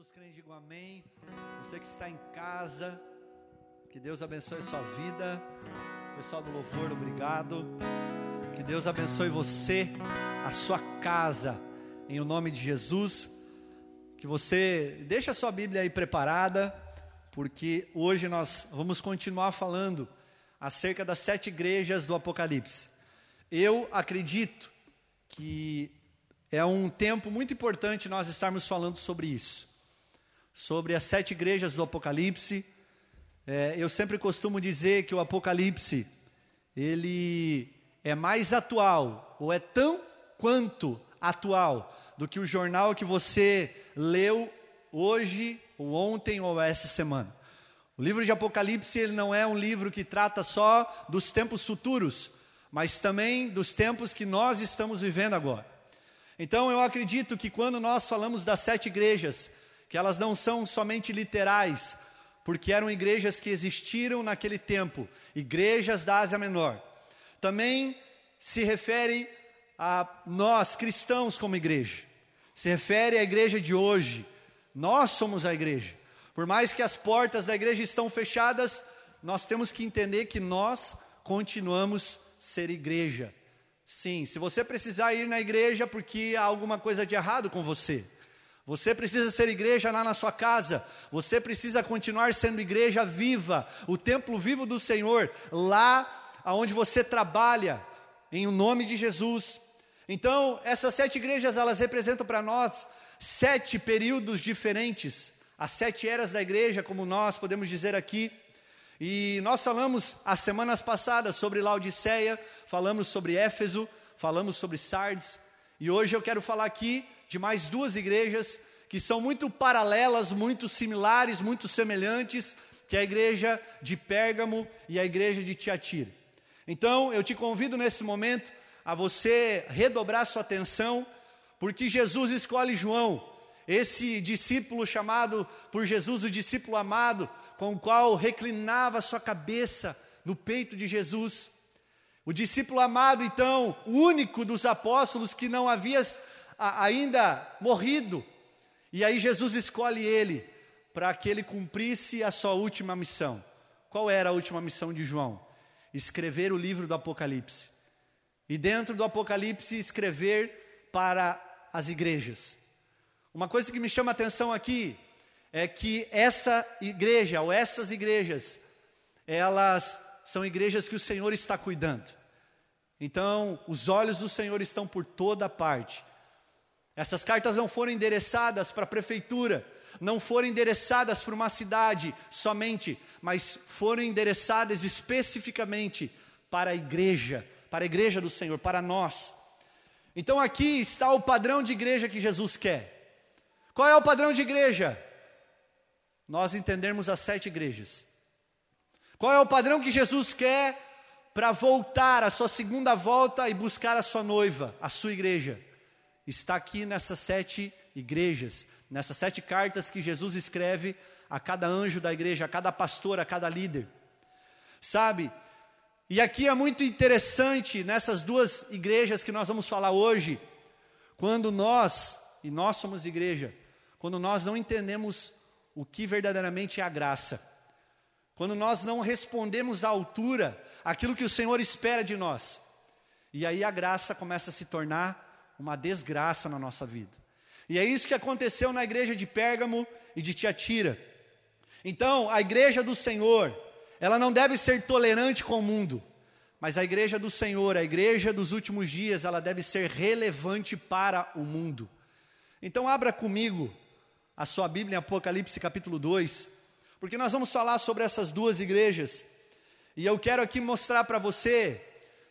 Quantos creem, digam amém. Você que está em casa, que Deus abençoe sua vida. Pessoal do louvor, obrigado. Que Deus abençoe você, a sua casa, em o nome de Jesus. Que você deixe a sua Bíblia aí preparada, porque hoje nós vamos continuar falando acerca das sete igrejas do Apocalipse. Eu acredito que é um tempo muito importante nós estarmos falando sobre isso, sobre as sete igrejas do Apocalipse. É, eu sempre costumo dizer que o Apocalipse ele é mais atual ou é tão quanto atual do que o jornal que você leu hoje ou ontem ou essa semana. O livro de Apocalipse ele não é um livro que trata só dos tempos futuros, mas também dos tempos que nós estamos vivendo agora. Então eu acredito que quando nós falamos das sete igrejas, que elas não são somente literais, porque eram igrejas que existiram naquele tempo, igrejas da Ásia Menor. Também se refere a nós cristãos como igreja. Se refere à igreja de hoje. Nós somos a igreja. Por mais que as portas da igreja estão fechadas, nós temos que entender que nós continuamos ser igreja. Sim, se você precisar ir na igreja porque há alguma coisa de errado com você, você precisa ser igreja lá na sua casa, você precisa continuar sendo igreja viva, o templo vivo do Senhor, lá aonde você trabalha, em o nome de Jesus. Então, essas sete igrejas, elas representam para nós sete períodos diferentes, as sete eras da igreja, como nós podemos dizer aqui. E nós falamos as semanas passadas sobre Laodiceia, falamos sobre Éfeso, falamos sobre Sardes, e hoje eu quero falar aqui de mais duas igrejas que são muito paralelas, muito similares, muito semelhantes, que é a igreja de Pérgamo e a igreja de Tiatira. Então, eu te convido nesse momento a você redobrar sua atenção, porque Jesus escolhe João, esse discípulo chamado por Jesus o discípulo amado, com o qual reclinava sua cabeça no peito de Jesus. O discípulo amado, então, único dos apóstolos que não havia ainda morrido. E aí Jesus escolhe ele para que ele cumprisse a sua última missão. Qual era a última missão de João? Escrever o livro do Apocalipse. E dentro do Apocalipse, escrever para as igrejas. Uma coisa que me chama a atenção aqui é que essa igreja, ou essas igrejas, elas são igrejas que o Senhor está cuidando. Então, os olhos do Senhor estão por toda parte. Essas cartas não foram endereçadas para a prefeitura, não foram endereçadas para uma cidade somente, mas foram endereçadas especificamente para a igreja, para a igreja do Senhor, para nós. Então aqui está o padrão de igreja que Jesus quer. Qual é o padrão de igreja? nós entendermos as sete igrejas. Qual é o padrão que Jesus quer para voltar a sua segunda volta e buscar a sua noiva, a sua igreja? Está aqui nessas sete igrejas, nessas sete cartas que Jesus escreve a cada anjo da igreja, a cada pastor, a cada líder. Sabe? E aqui é muito interessante nessas duas igrejas que nós vamos falar hoje, quando nós, e nós somos igreja, quando nós não entendemos o que verdadeiramente é a graça. Quando nós não respondemos à altura aquilo que o Senhor espera de nós. E aí a graça começa a se tornar uma desgraça na nossa vida. E é isso que aconteceu na igreja de Pérgamo e de Tiatira. Então, a igreja do Senhor, ela não deve ser tolerante com o mundo, mas a igreja do Senhor, a igreja dos últimos dias, ela deve ser relevante para o mundo. Então, abra comigo a sua Bíblia em Apocalipse capítulo 2, porque nós vamos falar sobre essas duas igrejas. E eu quero aqui mostrar para você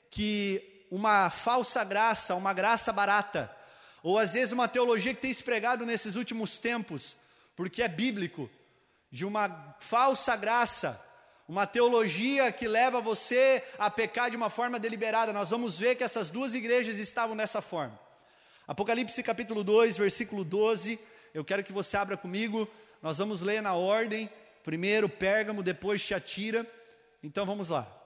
que uma falsa graça, uma graça barata, ou às vezes uma teologia que tem se pregado nesses últimos tempos, porque é bíblico, de uma falsa graça, uma teologia que leva você a pecar de uma forma deliberada. Nós vamos ver que essas duas igrejas estavam nessa forma. Apocalipse capítulo 2, versículo 12 eu quero que você abra comigo. Nós vamos ler na ordem. Primeiro Pérgamo, depois Tiatira. Então vamos lá.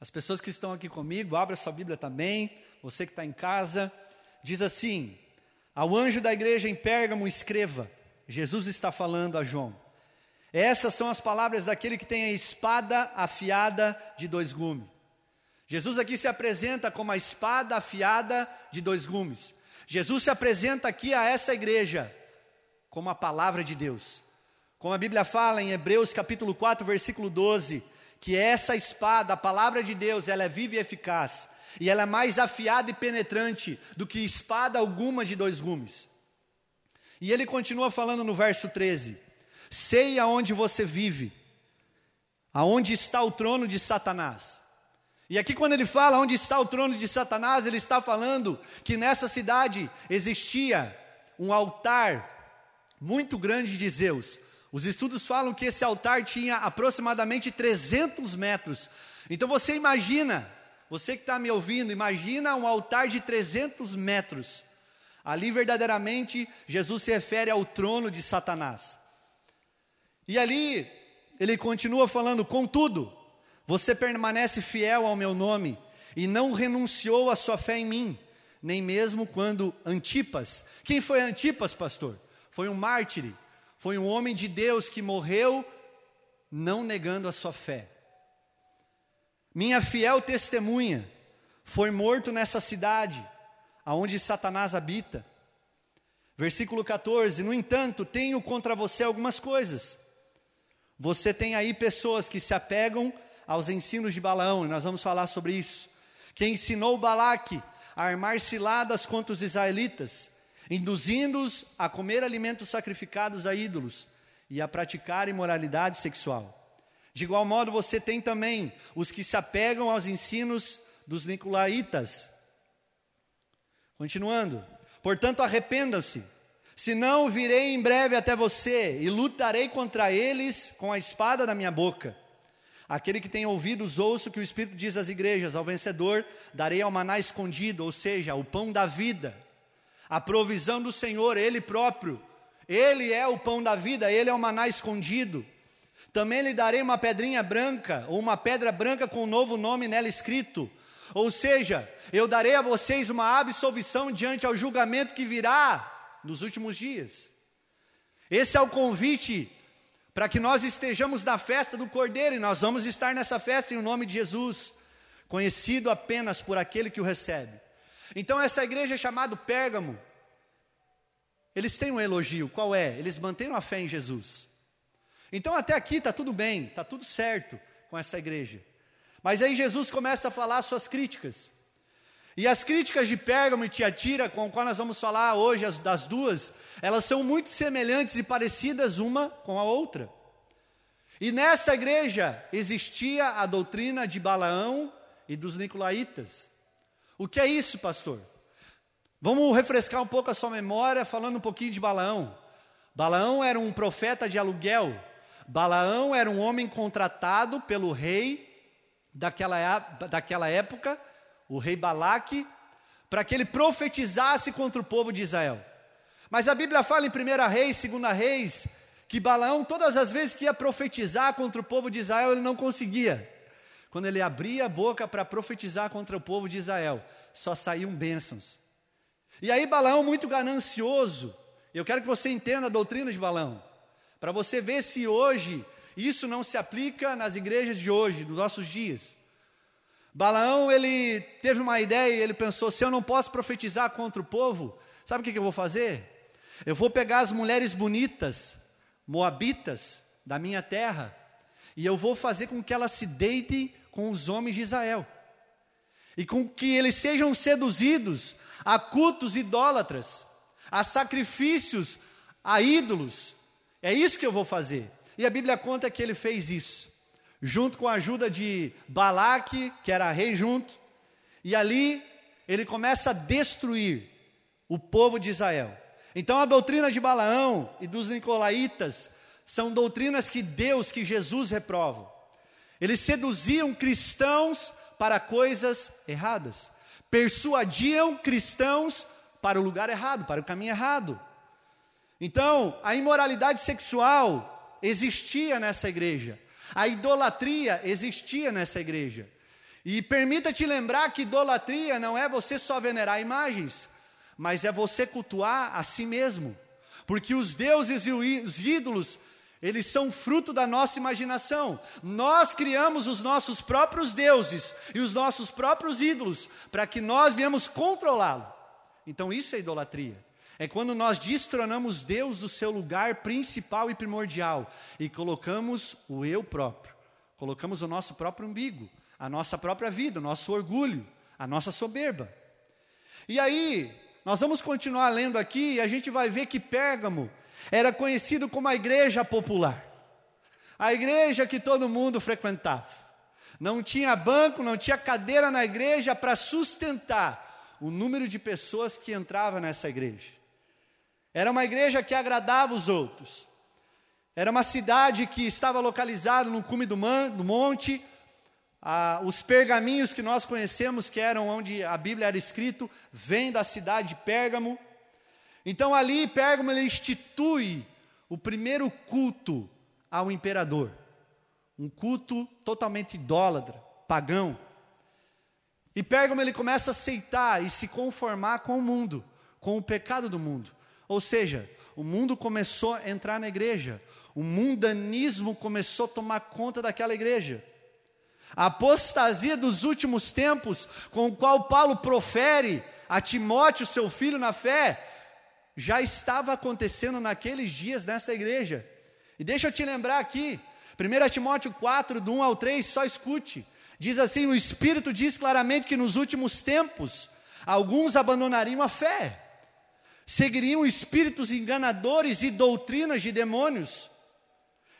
As pessoas que estão aqui comigo, abra sua Bíblia também. Você que está em casa. diz assim: Ao anjo da igreja em Pérgamo, escreva. Jesus está falando a João. Essas são as palavras daquele que tem a espada afiada de dois gumes. Jesus aqui se apresenta como a espada afiada de dois gumes. Jesus se apresenta aqui a essa igreja como a palavra de Deus. Como a Bíblia fala em Hebreus capítulo 4, versículo 12, que essa espada, a palavra de Deus, ela é viva e eficaz, e ela é mais afiada e penetrante do que espada alguma de dois gumes. E ele continua falando no verso 13: Sei aonde você vive, aonde está o trono de Satanás. E aqui, quando ele fala onde está o trono de Satanás, ele está falando que nessa cidade existia um altar muito grande de Zeus. Os estudos falam que esse altar tinha aproximadamente 300 metros. Então você imagina, você que está me ouvindo, imagina um altar de 300 metros. Ali verdadeiramente Jesus se refere ao trono de Satanás. E ali ele continua falando: contudo, você permanece fiel ao meu nome e não renunciou à sua fé em mim, nem mesmo quando Antipas. Quem foi Antipas, pastor? Foi um mártir, foi um homem de Deus que morreu não negando a sua fé. Minha fiel testemunha foi morto nessa cidade, aonde Satanás habita. Versículo 14: No entanto, tenho contra você algumas coisas. Você tem aí pessoas que se apegam aos ensinos de Balaão, e nós vamos falar sobre isso. Que ensinou Balaque a armar ciladas contra os israelitas, induzindo-os a comer alimentos sacrificados a ídolos e a praticar imoralidade sexual. De igual modo, você tem também os que se apegam aos ensinos dos nicolaítas. Continuando. Portanto, arrependam-se, senão virei em breve até você e lutarei contra eles com a espada da minha boca. Aquele que tem ouvidos, ouça o que o Espírito diz às igrejas: ao vencedor darei ao maná escondido, ou seja, o pão da vida, a provisão do Senhor, Ele próprio. Ele é o pão da vida, Ele é o maná escondido. Também lhe darei uma pedrinha branca, ou uma pedra branca com um novo nome nela escrito. Ou seja, eu darei a vocês uma absolvição diante ao julgamento que virá nos últimos dias. Esse é o convite para que nós estejamos na festa do Cordeiro, e nós vamos estar nessa festa em nome de Jesus, conhecido apenas por aquele que o recebe. Então, essa igreja é chamada Pérgamo, eles têm um elogio, qual é? Eles mantêm a fé em Jesus. Então, até aqui está tudo bem, está tudo certo com essa igreja. Mas aí Jesus começa a falar suas críticas. E as críticas de Pérgamo e Tiatira, com as qual nós vamos falar hoje, as, das duas, elas são muito semelhantes e parecidas uma com a outra. E nessa igreja existia a doutrina de Balaão e dos Nicolaítas. O que é isso, pastor? Vamos refrescar um pouco a sua memória falando um pouquinho de Balaão. Balaão era um profeta de aluguel. Balaão era um homem contratado pelo rei daquela, daquela época, o rei Balaque, para que ele profetizasse contra o povo de Israel. Mas a Bíblia fala em 1 Reis, 2 Reis, que Balaão, todas as vezes que ia profetizar contra o povo de Israel, ele não conseguia. Quando ele abria a boca para profetizar contra o povo de Israel, só saíam bênçãos. E aí Balaão, muito ganancioso, eu quero que você entenda a doutrina de Balaão, para você ver se hoje isso não se aplica nas igrejas de hoje, dos nossos dias. Balaão, ele teve uma ideia e ele pensou: se eu não posso profetizar contra o povo, sabe o que, que eu vou fazer? Eu vou pegar as mulheres bonitas, moabitas, da minha terra, e eu vou fazer com que elas se deitem com os homens de Israel, e com que eles sejam seduzidos a cultos idólatras, a sacrifícios a ídolos. É isso que eu vou fazer. E a Bíblia conta que ele fez isso, junto com a ajuda de Balaque, que era rei junto, e ali ele começa a destruir o povo de Israel. Então a doutrina de Balaão e dos nicolaítas são doutrinas que Deus, que Jesus reprova. Eles seduziam cristãos para coisas erradas, persuadiam cristãos para o lugar errado, para o caminho errado. Então, a imoralidade sexual existia nessa igreja, a idolatria existia nessa igreja. E permita-te lembrar que idolatria não é você só venerar imagens, mas é você cultuar a si mesmo. Porque os deuses e os ídolos, eles são fruto da nossa imaginação. Nós criamos os nossos próprios deuses e os nossos próprios ídolos para que nós viemos controlá-lo. Então isso é idolatria. É quando nós destronamos Deus do seu lugar principal e primordial e colocamos o eu próprio, colocamos o nosso próprio umbigo, a nossa própria vida, o nosso orgulho, a nossa soberba. E aí, nós vamos continuar lendo aqui e a gente vai ver que Pérgamo era conhecido como a igreja popular. A igreja que todo mundo frequentava. Não tinha banco, não tinha cadeira na igreja para sustentar o número de pessoas que entravam nessa igreja. Era uma igreja que agradava os outros. Era uma cidade que estava localizada no cume do, man, do monte, ah, os pergaminhos que nós conhecemos, que eram onde a Bíblia era escrito, vêm da cidade de Pérgamo. Então ali Pérgamo ele institui o primeiro culto ao imperador. Um culto totalmente idólatra, pagão. E Pérgamo ele começa a aceitar e se conformar com o mundo, com o pecado do mundo. Ou seja, o mundo começou a entrar na igreja, o mundanismo começou a tomar conta daquela igreja. A apostasia dos últimos tempos, com o qual Paulo profere a Timóteo, seu filho na fé, já estava acontecendo naqueles dias nessa igreja. E deixa eu te lembrar aqui, 1 Timóteo 4, do 1 ao 3, só escute. Diz assim: o Espírito diz claramente que nos últimos tempos alguns abandonariam a fé, seguiriam espíritos enganadores e doutrinas de demônios.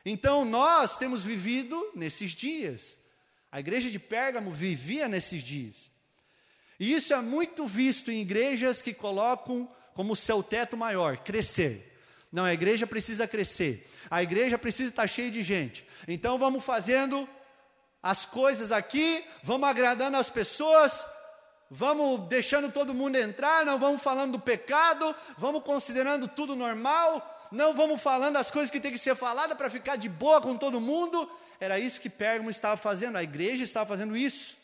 Então nós temos vivido nesses dias. A igreja de Pérgamo vivia nesses dias. E isso é muito visto em igrejas que colocam como seu teto maior crescer. Não, a igreja precisa crescer. A igreja precisa estar cheia de gente. Então vamos fazendo as coisas aqui, vamos agradando as pessoas, vamos deixando todo mundo entrar, não vamos falando do pecado, vamos considerando tudo normal, não vamos falando as coisas que tem que ser falada para ficar de boa com todo mundo. Era isso que Pérgamo estava fazendo, a igreja estava fazendo isso.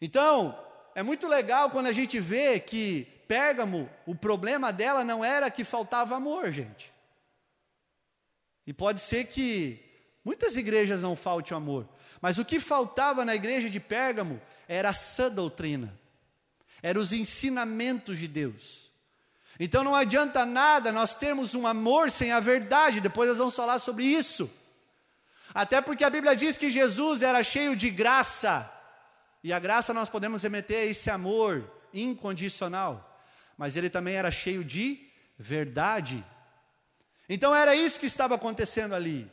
Então, é muito legal quando a gente vê que Pérgamo, o problema dela não era que faltava amor, gente. E pode ser que muitas igrejas não falte amor, mas o que faltava na igreja de Pérgamo era a sã doutrina, eram os ensinamentos de Deus. Então não adianta nada nós termos um amor sem a verdade, depois nós vamos falar sobre isso. Até porque a Bíblia diz que Jesus era cheio de graça. E a graça nós podemos remeter a esse amor incondicional. Mas ele também era cheio de verdade. Então era isso que estava acontecendo ali.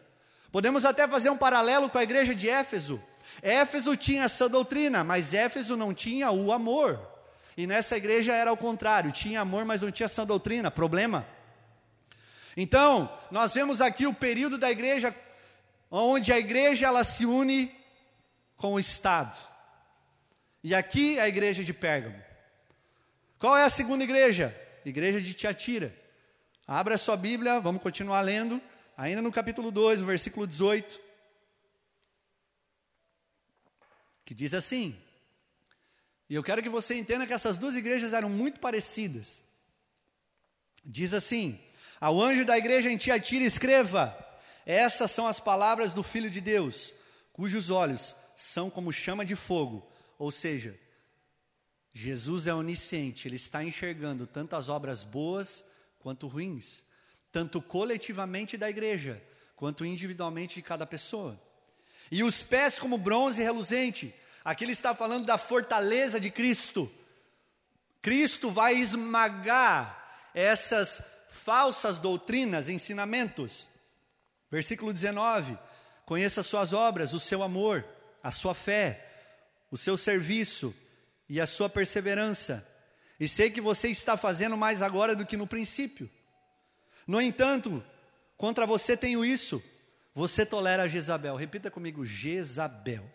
Podemos até fazer um paralelo com a igreja de Éfeso. Éfeso tinha essa doutrina, mas Éfeso não tinha o amor. E nessa igreja era o contrário, tinha amor, mas não tinha essa doutrina, problema. Então, nós vemos aqui o período da igreja onde a igreja ela se une com o Estado. E aqui a igreja de Pérgamo. Qual é a segunda igreja? Igreja de Tiatira. Abra a sua Bíblia, vamos continuar lendo, ainda no capítulo 2, versículo 18. Que diz assim: E eu quero que você entenda que essas duas igrejas eram muito parecidas. Diz assim: Ao anjo da igreja em Tiatira, escreva: essas são as palavras do Filho de Deus, cujos olhos são como chama de fogo, ou seja, Jesus é onisciente, ele está enxergando tanto as obras boas quanto ruins, tanto coletivamente da igreja, quanto individualmente de cada pessoa. E os pés como bronze reluzente, aqui ele está falando da fortaleza de Cristo. Cristo vai esmagar essas falsas doutrinas, ensinamentos. Versículo 19: Conheça as suas obras, o seu amor, a sua fé, o seu serviço e a sua perseverança. E sei que você está fazendo mais agora do que no princípio. No entanto, contra você tenho isso: você tolera Jezabel. Repita comigo: Jezabel.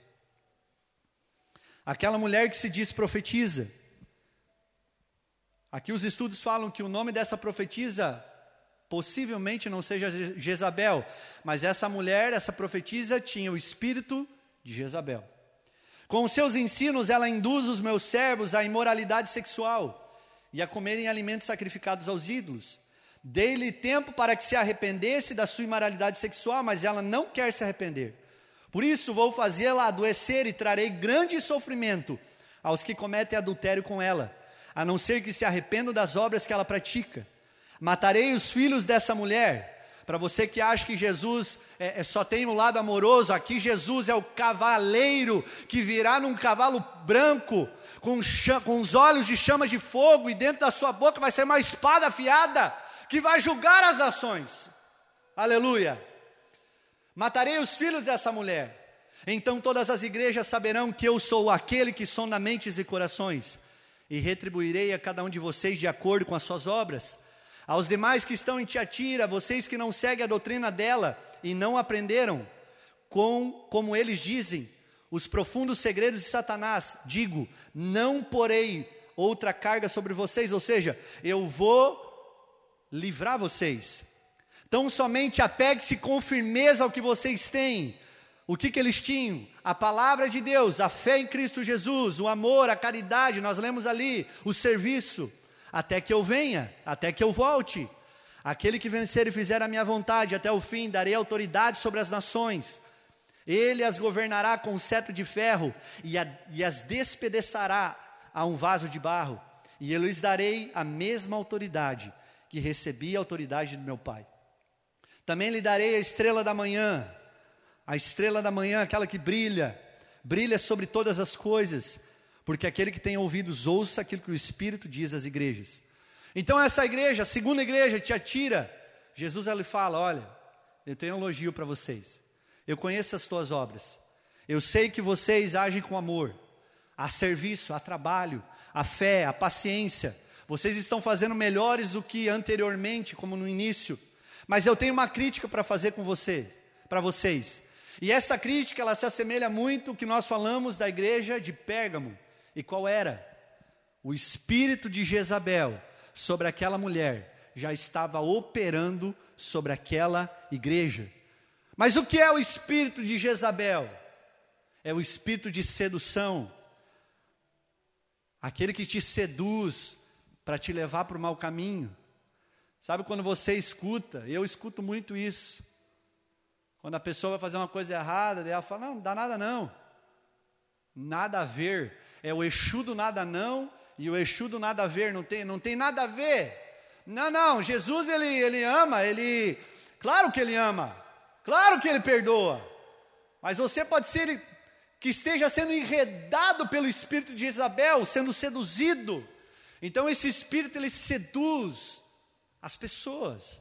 Aquela mulher que se diz profetiza. Aqui os estudos falam que o nome dessa profetisa Possivelmente não seja Jezabel, mas essa mulher, essa profetisa, tinha o espírito de Jezabel. Com os seus ensinos, ela induz os meus servos à imoralidade sexual e a comerem alimentos sacrificados aos ídolos. Dei-lhe tempo para que se arrependesse da sua imoralidade sexual, mas ela não quer se arrepender. Por isso vou fazê-la adoecer e trarei grande sofrimento aos que cometem adultério com ela, a não ser que se arrependam das obras que ela pratica. Matarei os filhos dessa mulher. Para você que acha que Jesus é, é, só tem um lado amoroso, aqui Jesus é o cavaleiro que virá num cavalo branco, com, com os olhos de chamas de fogo, e dentro da sua boca vai ser uma espada afiada que vai julgar as nações. Aleluia. Matarei os filhos dessa mulher. Então todas as igrejas saberão que eu sou aquele que sonda mentes e corações, e retribuirei a cada um de vocês de acordo com as suas obras. Aos demais que estão em Tiatira, vocês que não seguem a doutrina dela e não aprenderam, com, como eles dizem, os profundos segredos de Satanás, digo: não porei outra carga sobre vocês, ou seja, eu vou livrar vocês. Então somente apegue-se com firmeza ao que vocês têm. O que, que eles tinham? A palavra de Deus, a fé em Cristo Jesus, o amor, a caridade, nós lemos ali, o serviço, até que eu venha, até que eu volte. Aquele que vencer e fizer a minha vontade até o fim, darei autoridade sobre as nações. Ele as governará com um cetro de ferro e, a, e as despedaçará a um vaso de barro. E eu lhes darei a mesma autoridade que recebi a autoridade do meu Pai. Também lhe darei a estrela da manhã, a estrela da manhã, aquela que brilha, brilha sobre todas as coisas, porque aquele que tem ouvidos ouça aquilo que o Espírito diz às igrejas. Então essa igreja, a segunda igreja, te atira. Jesus ele fala: Olha, eu tenho um elogio para vocês. Eu conheço as tuas obras. Eu sei que vocês agem com amor, a serviço, a trabalho, a fé, a paciência. Vocês estão fazendo melhores do que anteriormente, como no início. Mas eu tenho uma crítica para fazer com vocês, para vocês. E essa crítica ela se assemelha muito ao que nós falamos da igreja de Pérgamo. E qual era? O espírito de Jezabel sobre aquela mulher já estava operando sobre aquela igreja. Mas o que é o espírito de Jezabel? É o espírito de sedução. Aquele que te seduz para te levar para o mau caminho. Sabe quando você escuta, eu escuto muito isso. Quando a pessoa vai fazer uma coisa errada, ela fala: Não, não dá nada não. Nada a ver. É o Exu do nada não e o Exu do nada a ver. Não tem, não tem nada a ver. Não, não. Jesus ele, ele ama, ele. Claro que ele ama. Claro que ele perdoa. Mas você pode ser que esteja sendo enredado pelo espírito de Isabel, sendo seduzido. Então esse espírito ele seduz as pessoas.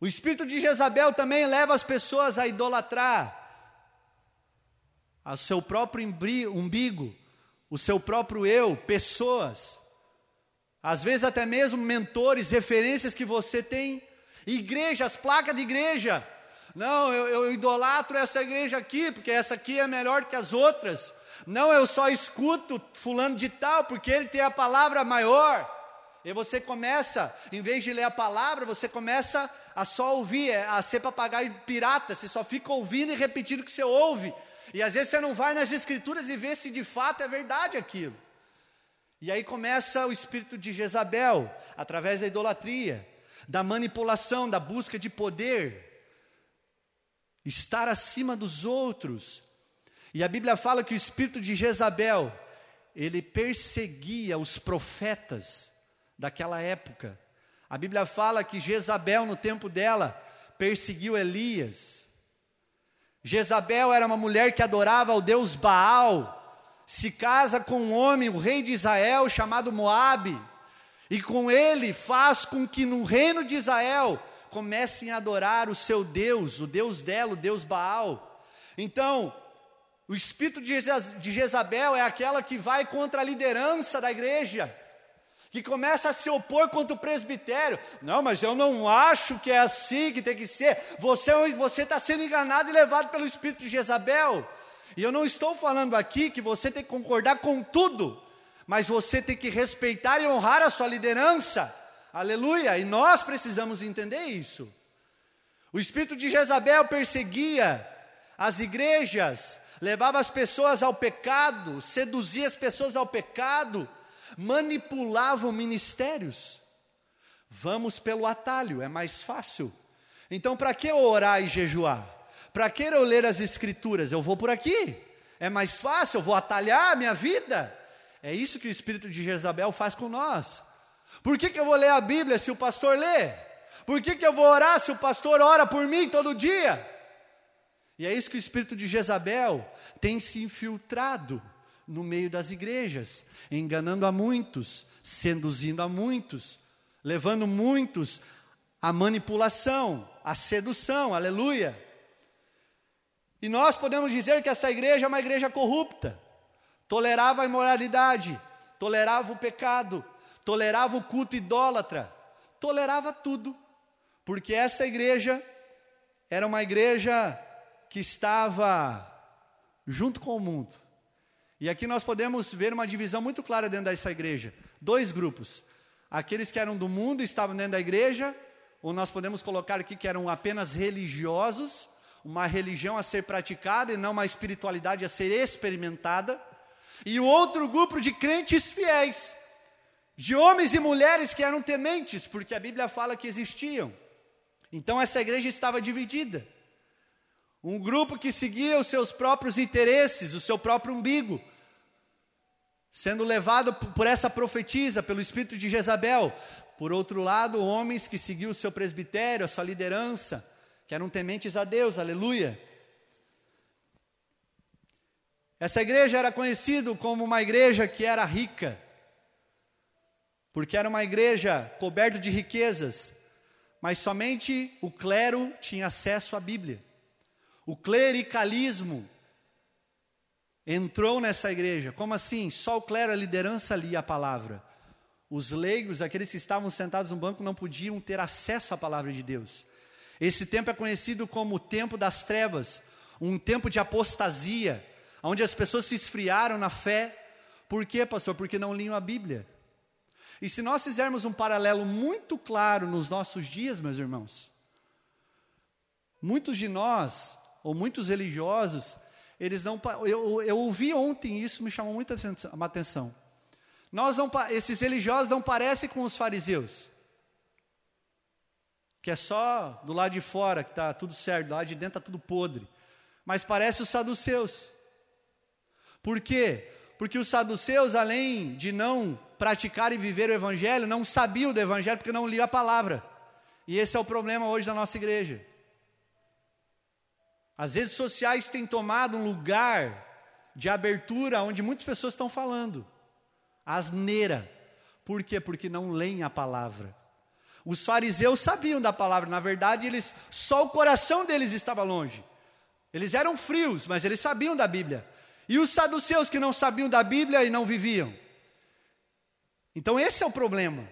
O espírito de Jezabel também leva as pessoas a idolatrar ao seu próprio umbigo, o seu próprio eu, pessoas. Às vezes até mesmo mentores, referências que você tem, igrejas, placa de igreja. Não, eu, eu idolatro essa igreja aqui, porque essa aqui é melhor que as outras. Não, eu só escuto fulano de tal, porque ele tem a palavra maior. E você começa, em vez de ler a palavra, você começa a só ouvir, é, a ser papagaio pirata, você só fica ouvindo e repetindo o que você ouve. E às vezes você não vai nas escrituras e vê se de fato é verdade aquilo. E aí começa o espírito de Jezabel, através da idolatria, da manipulação, da busca de poder, estar acima dos outros. E a Bíblia fala que o espírito de Jezabel, ele perseguia os profetas daquela época. A Bíblia fala que Jezabel, no tempo dela, perseguiu Elias. Jezabel era uma mulher que adorava ao deus Baal, se casa com um homem, o rei de Israel, chamado Moabe, e com ele faz com que no reino de Israel comecem a adorar o seu Deus, o Deus dela, o Deus Baal. Então, o espírito de Jezabel é aquela que vai contra a liderança da igreja que começa a se opor contra o presbitério. Não, mas eu não acho que é assim que tem que ser. Você está sendo enganado e levado pelo espírito de Jezabel. E eu não estou falando aqui que você tem que concordar com tudo, mas você tem que respeitar e honrar a sua liderança. Aleluia! E nós precisamos entender isso. O espírito de Jezabel perseguia as igrejas, levava as pessoas ao pecado, seduzia as pessoas ao pecado manipulavam ministérios. Vamos pelo atalho, é mais fácil. Então, para que orar e jejuar? Para que eu ler as Escrituras? Eu vou por aqui. É mais fácil, eu vou atalhar a minha vida. É isso que o espírito de Jezabel faz com nós. Por que, que eu vou ler a Bíblia se o pastor lê? Por que, que eu vou orar se o pastor ora por mim todo dia? E é isso que o espírito de Jezabel tem se infiltrado no meio das igrejas, enganando a muitos, seduzindo a muitos, levando muitos à manipulação, à sedução, aleluia. E nós podemos dizer que essa igreja é uma igreja corrupta, tolerava a imoralidade, tolerava o pecado, tolerava o culto idólatra, tolerava tudo, porque essa igreja era uma igreja que estava junto com o mundo. E aqui nós podemos ver uma divisão muito clara dentro dessa igreja: dois grupos. Aqueles que eram do mundo estavam dentro da igreja, ou nós podemos colocar aqui que eram apenas religiosos, uma religião a ser praticada e não uma espiritualidade a ser experimentada. E o outro grupo de crentes fiéis, de homens e mulheres que eram tementes, porque a Bíblia fala que existiam. Então essa igreja estava dividida. Um grupo que seguia os seus próprios interesses, o seu próprio umbigo, sendo levado por essa profetisa, pelo espírito de Jezabel. Por outro lado, homens que seguiam o seu presbitério, a sua liderança, que eram tementes a Deus, aleluia. Essa igreja era conhecida como uma igreja que era rica, porque era uma igreja coberta de riquezas, mas somente o clero tinha acesso à Bíblia. O clericalismo entrou nessa igreja. Como assim? Só o clero, a liderança lia a palavra. Os leigos, aqueles que estavam sentados no banco, não podiam ter acesso à palavra de Deus. Esse tempo é conhecido como o tempo das trevas, um tempo de apostasia, onde as pessoas se esfriaram na fé. Por quê, pastor? Porque não liam a Bíblia. E se nós fizermos um paralelo muito claro nos nossos dias, meus irmãos, muitos de nós, ou muitos religiosos, eles não. Eu, eu ouvi ontem isso, me chamou muita atenção. Nós não, esses religiosos não parecem com os fariseus, que é só do lado de fora que está tudo certo, do lado de dentro está tudo podre, mas parece os saduceus. Por quê? Porque os saduceus, além de não praticar e viver o Evangelho, não sabiam do Evangelho porque não liam a palavra. E esse é o problema hoje da nossa igreja. As redes sociais têm tomado um lugar de abertura onde muitas pessoas estão falando. Asneira. Por quê? Porque não leem a palavra. Os fariseus sabiam da palavra, na verdade, eles só o coração deles estava longe. Eles eram frios, mas eles sabiam da Bíblia. E os saduceus que não sabiam da Bíblia e não viviam. Então esse é o problema.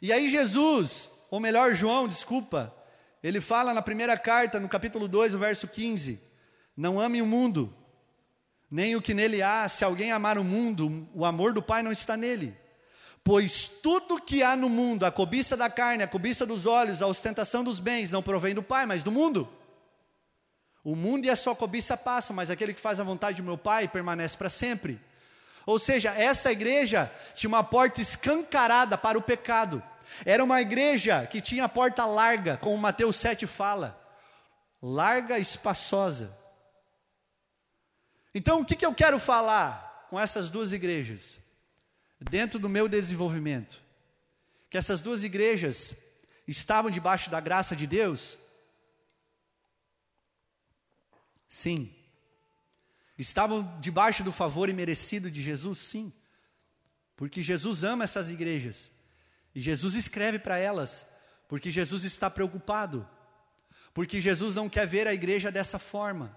E aí Jesus, ou melhor, João, desculpa, ele fala na primeira carta, no capítulo 2, o verso 15: Não ame o mundo, nem o que nele há. Se alguém amar o mundo, o amor do Pai não está nele. Pois tudo que há no mundo, a cobiça da carne, a cobiça dos olhos, a ostentação dos bens, não provém do Pai, mas do mundo. O mundo e a sua cobiça passam, mas aquele que faz a vontade do meu Pai permanece para sempre. Ou seja, essa igreja tinha uma porta escancarada para o pecado. Era uma igreja que tinha a porta larga, como Mateus 7 fala, larga, espaçosa. Então, o que, que eu quero falar com essas duas igrejas? Dentro do meu desenvolvimento, que essas duas igrejas estavam debaixo da graça de Deus? Sim. Estavam debaixo do favor imerecido de Jesus? Sim. Porque Jesus ama essas igrejas. E Jesus escreve para elas, porque Jesus está preocupado. Porque Jesus não quer ver a igreja dessa forma.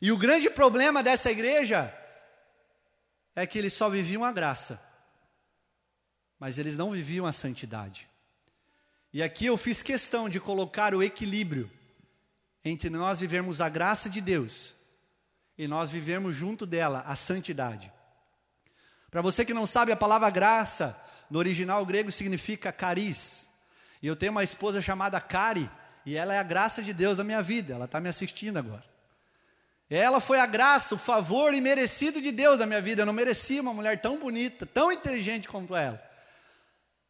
E o grande problema dessa igreja é que eles só viviam a graça, mas eles não viviam a santidade. E aqui eu fiz questão de colocar o equilíbrio entre nós vivermos a graça de Deus e nós vivermos junto dela a santidade. Para você que não sabe, a palavra graça, no original grego, significa caris. E eu tenho uma esposa chamada Cari, e ela é a graça de Deus da minha vida, ela está me assistindo agora. Ela foi a graça, o favor imerecido de Deus na minha vida. Eu não merecia uma mulher tão bonita, tão inteligente quanto ela.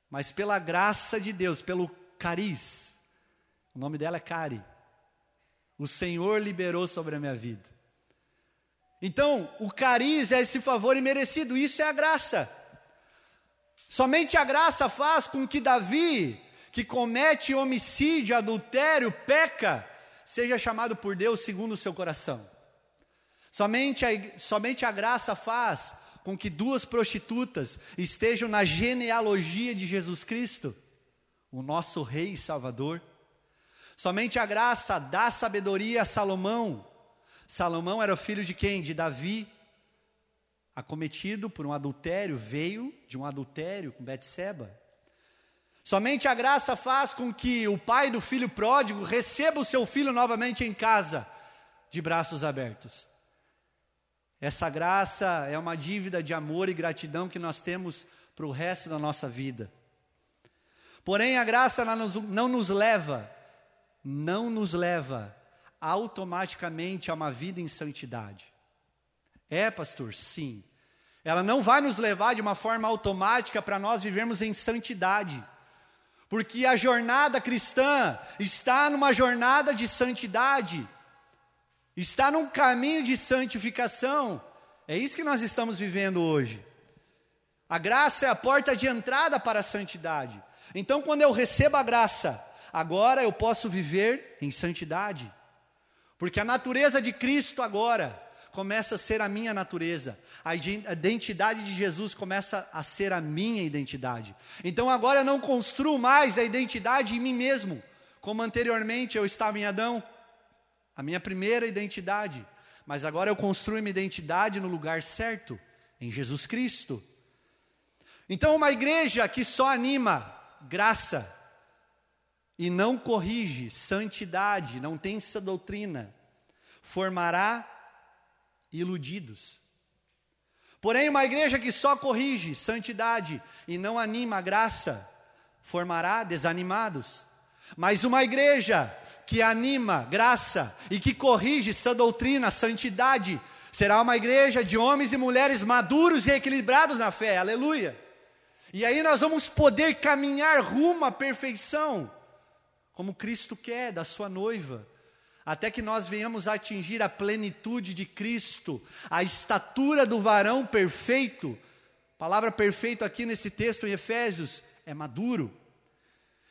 Mas pela graça de Deus, pelo cariz, o nome dela é Cari, o Senhor liberou sobre a minha vida. Então, o cariz é esse favor imerecido, isso é a graça. Somente a graça faz com que Davi, que comete homicídio, adultério, peca, seja chamado por Deus segundo o seu coração. Somente a, somente a graça faz com que duas prostitutas estejam na genealogia de Jesus Cristo, o nosso Rei e Salvador. Somente a graça dá sabedoria a Salomão. Salomão era filho de quem? De Davi, acometido por um adultério, veio de um adultério com Betseba. Somente a graça faz com que o pai do filho pródigo receba o seu filho novamente em casa, de braços abertos. Essa graça é uma dívida de amor e gratidão que nós temos para o resto da nossa vida. Porém, a graça não nos leva, não nos leva automaticamente a uma vida em santidade. É, pastor, sim. Ela não vai nos levar de uma forma automática para nós vivermos em santidade. Porque a jornada cristã está numa jornada de santidade, está num caminho de santificação. É isso que nós estamos vivendo hoje. A graça é a porta de entrada para a santidade. Então, quando eu recebo a graça, agora eu posso viver em santidade. Porque a natureza de Cristo agora começa a ser a minha natureza. A identidade de Jesus começa a ser a minha identidade. Então agora eu não construo mais a identidade em mim mesmo, como anteriormente eu estava em Adão, a minha primeira identidade. Mas agora eu construo minha identidade no lugar certo, em Jesus Cristo. Então, uma igreja que só anima graça e não corrige santidade, não tem essa doutrina, formará iludidos. Porém, uma igreja que só corrige santidade e não anima a graça, formará desanimados. Mas uma igreja que anima graça e que corrige essa doutrina, santidade, será uma igreja de homens e mulheres maduros e equilibrados na fé, aleluia. E aí nós vamos poder caminhar rumo à perfeição, como Cristo quer da sua noiva até que nós venhamos a atingir a plenitude de Cristo, a estatura do varão perfeito. palavra perfeito aqui nesse texto em Efésios é maduro.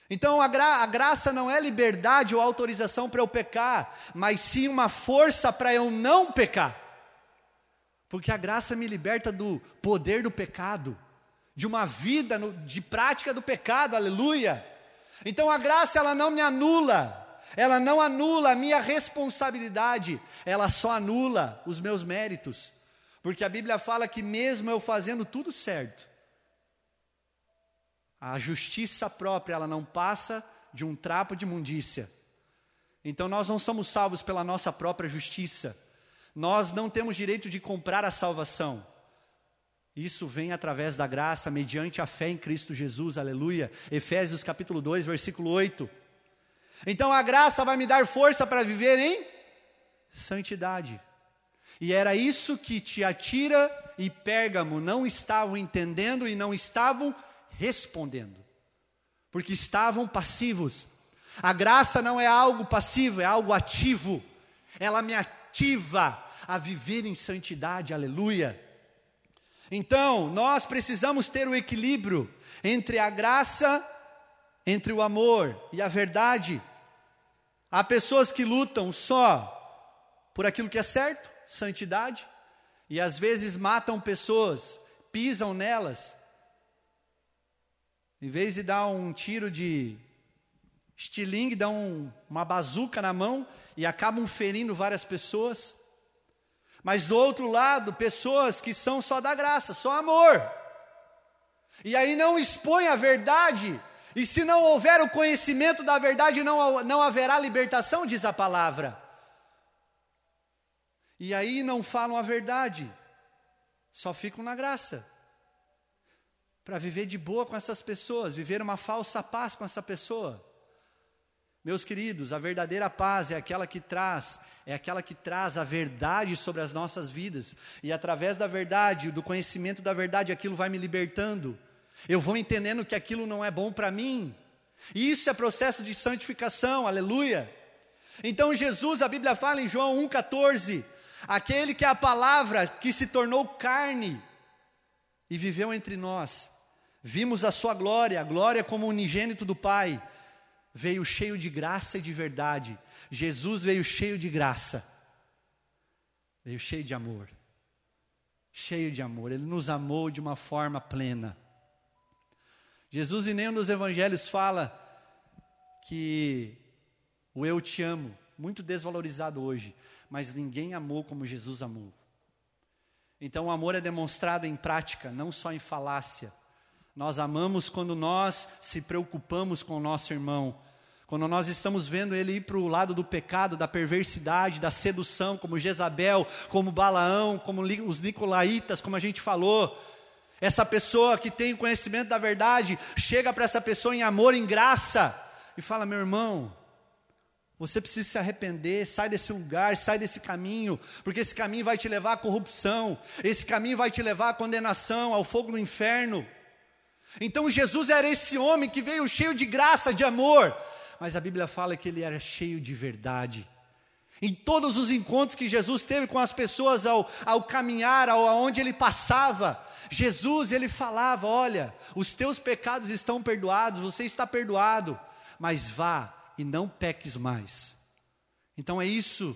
Então a, gra a graça não é liberdade ou autorização para eu pecar, mas sim uma força para eu não pecar. Porque a graça me liberta do poder do pecado, de uma vida no, de prática do pecado, aleluia. Então a graça ela não me anula, ela não anula a minha responsabilidade, ela só anula os meus méritos. Porque a Bíblia fala que, mesmo eu fazendo tudo certo, a justiça própria, ela não passa de um trapo de imundícia. Então nós não somos salvos pela nossa própria justiça. Nós não temos direito de comprar a salvação. Isso vem através da graça, mediante a fé em Cristo Jesus, aleluia. Efésios capítulo 2, versículo 8. Então a graça vai me dar força para viver em santidade. E era isso que Tiatira e Pérgamo não estavam entendendo e não estavam respondendo, porque estavam passivos. A graça não é algo passivo, é algo ativo. Ela me ativa a viver em santidade, aleluia. Então, nós precisamos ter o equilíbrio entre a graça, entre o amor e a verdade. Há pessoas que lutam só por aquilo que é certo, santidade, e às vezes matam pessoas, pisam nelas. Em vez de dar um tiro de estilingue, dão um, uma bazuca na mão e acabam ferindo várias pessoas. Mas do outro lado, pessoas que são só da graça, só amor. E aí não expõem a verdade e se não houver o conhecimento da verdade, não, não haverá libertação, diz a palavra. E aí não falam a verdade, só ficam na graça. Para viver de boa com essas pessoas, viver uma falsa paz com essa pessoa. Meus queridos, a verdadeira paz é aquela que traz, é aquela que traz a verdade sobre as nossas vidas. E através da verdade, do conhecimento da verdade, aquilo vai me libertando. Eu vou entendendo que aquilo não é bom para mim. E isso é processo de santificação, aleluia. Então Jesus, a Bíblia fala em João 1,14, aquele que é a palavra que se tornou carne e viveu entre nós. Vimos a sua glória, a glória como unigênito do Pai veio cheio de graça e de verdade. Jesus veio cheio de graça, veio cheio de amor. Cheio de amor, Ele nos amou de uma forma plena. Jesus em nenhum dos evangelhos fala que o eu te amo, muito desvalorizado hoje, mas ninguém amou como Jesus amou. Então o amor é demonstrado em prática, não só em falácia. Nós amamos quando nós se preocupamos com o nosso irmão, quando nós estamos vendo ele ir para o lado do pecado, da perversidade, da sedução, como Jezabel, como Balaão, como os Nicolaitas, como a gente falou. Essa pessoa que tem conhecimento da verdade, chega para essa pessoa em amor, em graça, e fala: meu irmão, você precisa se arrepender, sai desse lugar, sai desse caminho, porque esse caminho vai te levar à corrupção, esse caminho vai te levar à condenação, ao fogo no inferno. Então Jesus era esse homem que veio cheio de graça, de amor, mas a Bíblia fala que ele era cheio de verdade. Em todos os encontros que Jesus teve com as pessoas ao, ao caminhar, ao, aonde ele passava, Jesus ele falava: Olha, os teus pecados estão perdoados, você está perdoado, mas vá e não peques mais. Então é isso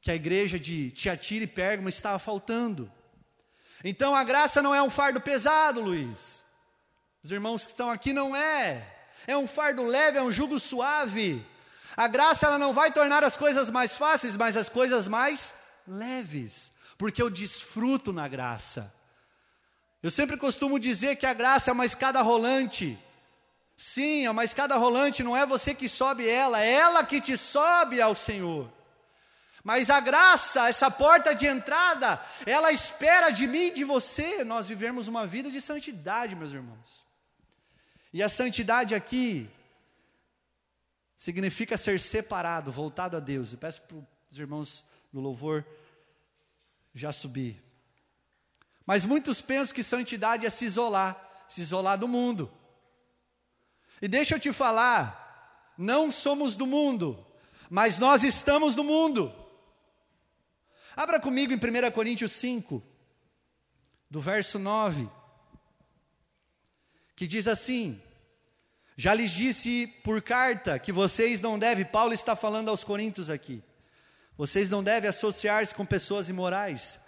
que a igreja de Tiatira e Pérgamo estava faltando. Então a graça não é um fardo pesado, Luiz. Os irmãos que estão aqui não é. É um fardo leve, é um jugo suave. A graça ela não vai tornar as coisas mais fáceis, mas as coisas mais leves, porque eu desfruto na graça. Eu sempre costumo dizer que a graça é uma escada rolante. Sim, é uma escada rolante, não é você que sobe ela, é ela que te sobe ao Senhor. Mas a graça, essa porta de entrada, ela espera de mim e de você nós vivemos uma vida de santidade, meus irmãos. E a santidade aqui significa ser separado, voltado a Deus. Eu peço para os irmãos do louvor já subir. Mas muitos pensam que santidade é se isolar, se isolar do mundo. E deixa eu te falar, não somos do mundo, mas nós estamos no mundo. Abra comigo em 1 Coríntios 5, do verso 9 que diz assim: Já lhes disse por carta que vocês não devem, Paulo está falando aos Coríntios aqui, vocês não devem associar-se com pessoas imorais.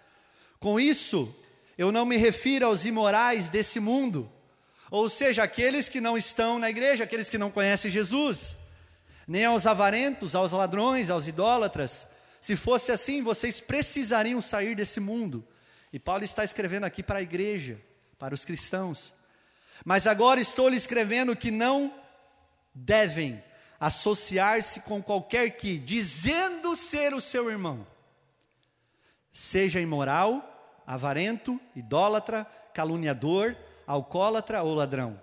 Com isso, eu não me refiro aos imorais desse mundo, ou seja, aqueles que não estão na igreja, aqueles que não conhecem Jesus, nem aos avarentos, aos ladrões, aos idólatras. Se fosse assim, vocês precisariam sair desse mundo. E Paulo está escrevendo aqui para a igreja, para os cristãos. Mas agora estou lhe escrevendo que não devem associar-se com qualquer que, dizendo ser o seu irmão, seja imoral, avarento, idólatra, caluniador, alcoólatra ou ladrão.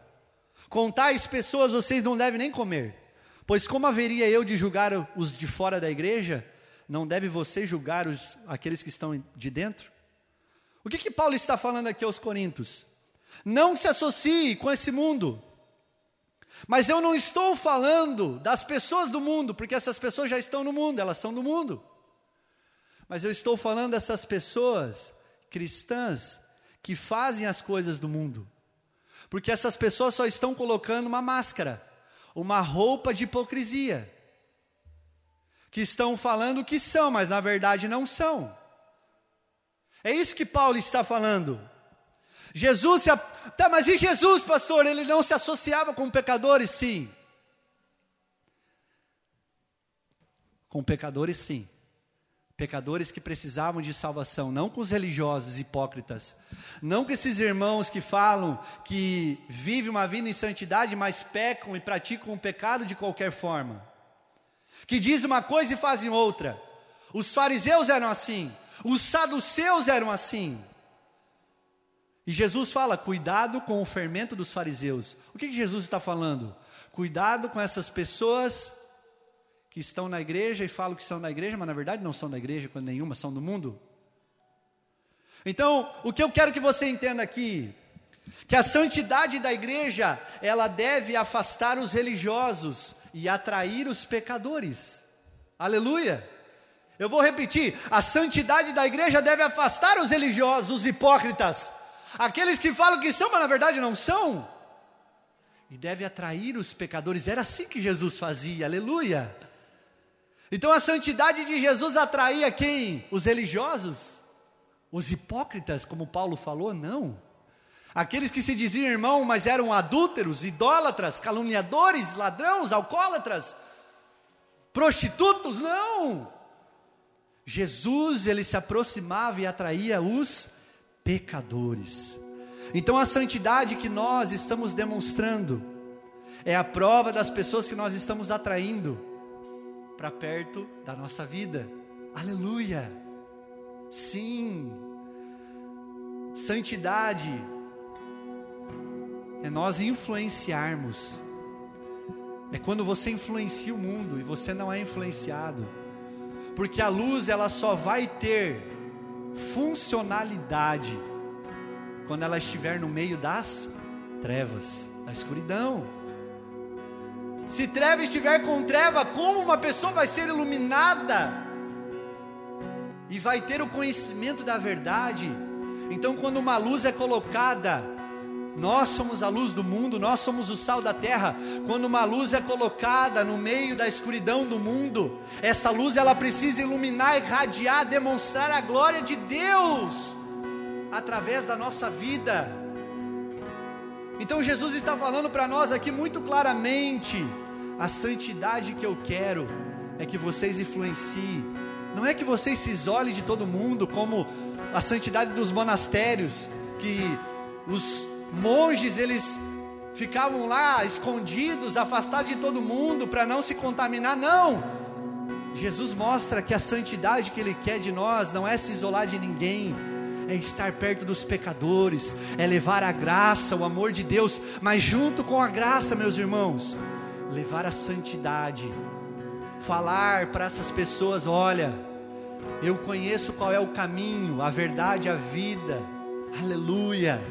Com tais pessoas vocês não devem nem comer, pois como haveria eu de julgar os de fora da igreja, não deve você julgar os, aqueles que estão de dentro? O que, que Paulo está falando aqui aos Coríntios? Não se associe com esse mundo. Mas eu não estou falando das pessoas do mundo, porque essas pessoas já estão no mundo, elas são do mundo. Mas eu estou falando dessas pessoas cristãs que fazem as coisas do mundo. Porque essas pessoas só estão colocando uma máscara, uma roupa de hipocrisia. Que estão falando que são, mas na verdade não são. É isso que Paulo está falando. Jesus se. Tá, mas e Jesus, pastor? Ele não se associava com pecadores? Sim. Com pecadores, sim. Pecadores que precisavam de salvação, não com os religiosos hipócritas. Não com esses irmãos que falam que vivem uma vida em santidade, mas pecam e praticam o pecado de qualquer forma. Que dizem uma coisa e fazem outra. Os fariseus eram assim, os saduceus eram assim. E Jesus fala: cuidado com o fermento dos fariseus. O que, que Jesus está falando? Cuidado com essas pessoas que estão na igreja e falam que são da igreja, mas na verdade não são da igreja, quando nenhuma são do mundo. Então, o que eu quero que você entenda aqui, que a santidade da igreja, ela deve afastar os religiosos e atrair os pecadores. Aleluia! Eu vou repetir: a santidade da igreja deve afastar os religiosos, os hipócritas, aqueles que falam que são, mas na verdade não são, e deve atrair os pecadores. Era assim que Jesus fazia, aleluia. Então a santidade de Jesus atraía quem? Os religiosos? Os hipócritas, como Paulo falou? Não. Aqueles que se diziam irmão, mas eram adúlteros, idólatras, caluniadores, ladrões, alcoólatras, prostitutos? Não. Jesus, ele se aproximava e atraía os pecadores. Então a santidade que nós estamos demonstrando é a prova das pessoas que nós estamos atraindo para perto da nossa vida. Aleluia! Sim, santidade é nós influenciarmos, é quando você influencia o mundo e você não é influenciado, porque a luz ela só vai ter funcionalidade quando ela estiver no meio das trevas, da escuridão. Se treva estiver com treva, como uma pessoa vai ser iluminada e vai ter o conhecimento da verdade? Então, quando uma luz é colocada, nós somos a luz do mundo, nós somos o sal da terra. Quando uma luz é colocada no meio da escuridão do mundo, essa luz ela precisa iluminar, irradiar, demonstrar a glória de Deus através da nossa vida. Então Jesus está falando para nós aqui muito claramente: a santidade que eu quero é que vocês influenciem, não é que vocês se isolem de todo mundo, como a santidade dos monastérios, que os monges eles ficavam lá escondidos, afastados de todo mundo para não se contaminar. Não! Jesus mostra que a santidade que Ele quer de nós não é se isolar de ninguém, é estar perto dos pecadores, é levar a graça, o amor de Deus, mas junto com a graça, meus irmãos, levar a santidade, falar para essas pessoas: olha, eu conheço qual é o caminho, a verdade, a vida, aleluia.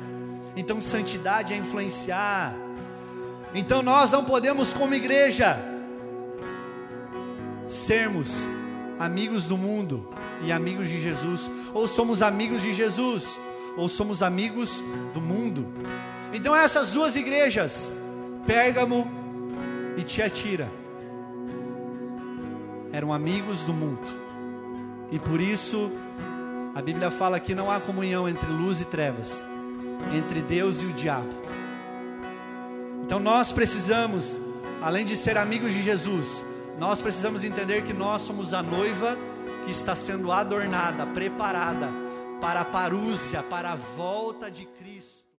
Então, santidade é influenciar. Então, nós não podemos, como igreja, sermos amigos do mundo e amigos de Jesus, ou somos amigos de Jesus, ou somos amigos do mundo. Então essas duas igrejas, Pérgamo e Tiatira, eram amigos do mundo. E por isso a Bíblia fala que não há comunhão entre luz e trevas, entre Deus e o diabo. Então nós precisamos, além de ser amigos de Jesus, nós precisamos entender que nós somos a noiva que está sendo adornada, preparada para a parúcia, para a volta de Cristo.